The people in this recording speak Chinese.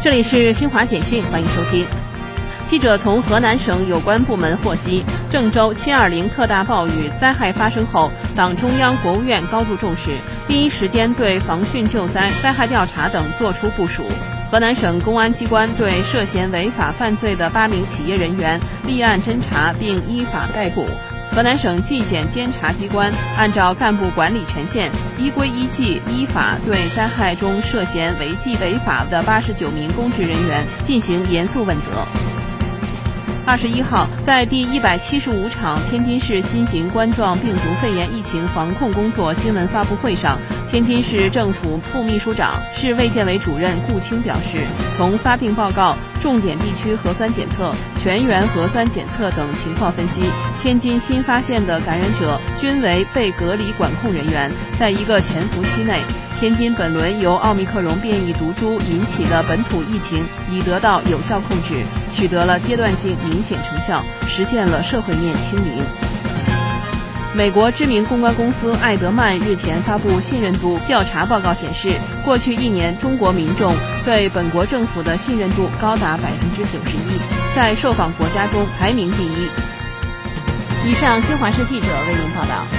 这里是新华简讯，欢迎收听。记者从河南省有关部门获悉，郑州7.20特大暴雨灾害发生后，党中央、国务院高度重视，第一时间对防汛救灾、灾害调查等作出部署。河南省公安机关对涉嫌违法犯罪的八名企业人员立案侦查，并依法逮捕。河南省纪检监察机关按照干部管理权限，依规依纪依法对灾害中涉嫌违纪违法的八十九名公职人员进行严肃问责。二十一号，在第一百七十五场天津市新型冠状病毒肺炎疫情防控工作新闻发布会上，天津市政府副秘书长、市卫健委主任顾清表示，从发病报告、重点地区核酸检测、全员核酸检测等情况分析，天津新发现的感染者均为被隔离管控人员，在一个潜伏期内。天津本轮由奥密克戎变异毒株引起的本土疫情已得到有效控制，取得了阶段性明显成效，实现了社会面清零。美国知名公关公司艾德曼日前发布信任度调查报告显示，过去一年中国民众对本国政府的信任度高达百分之九十一，在受访国家中排名第一。以上，新华社记者为您报道。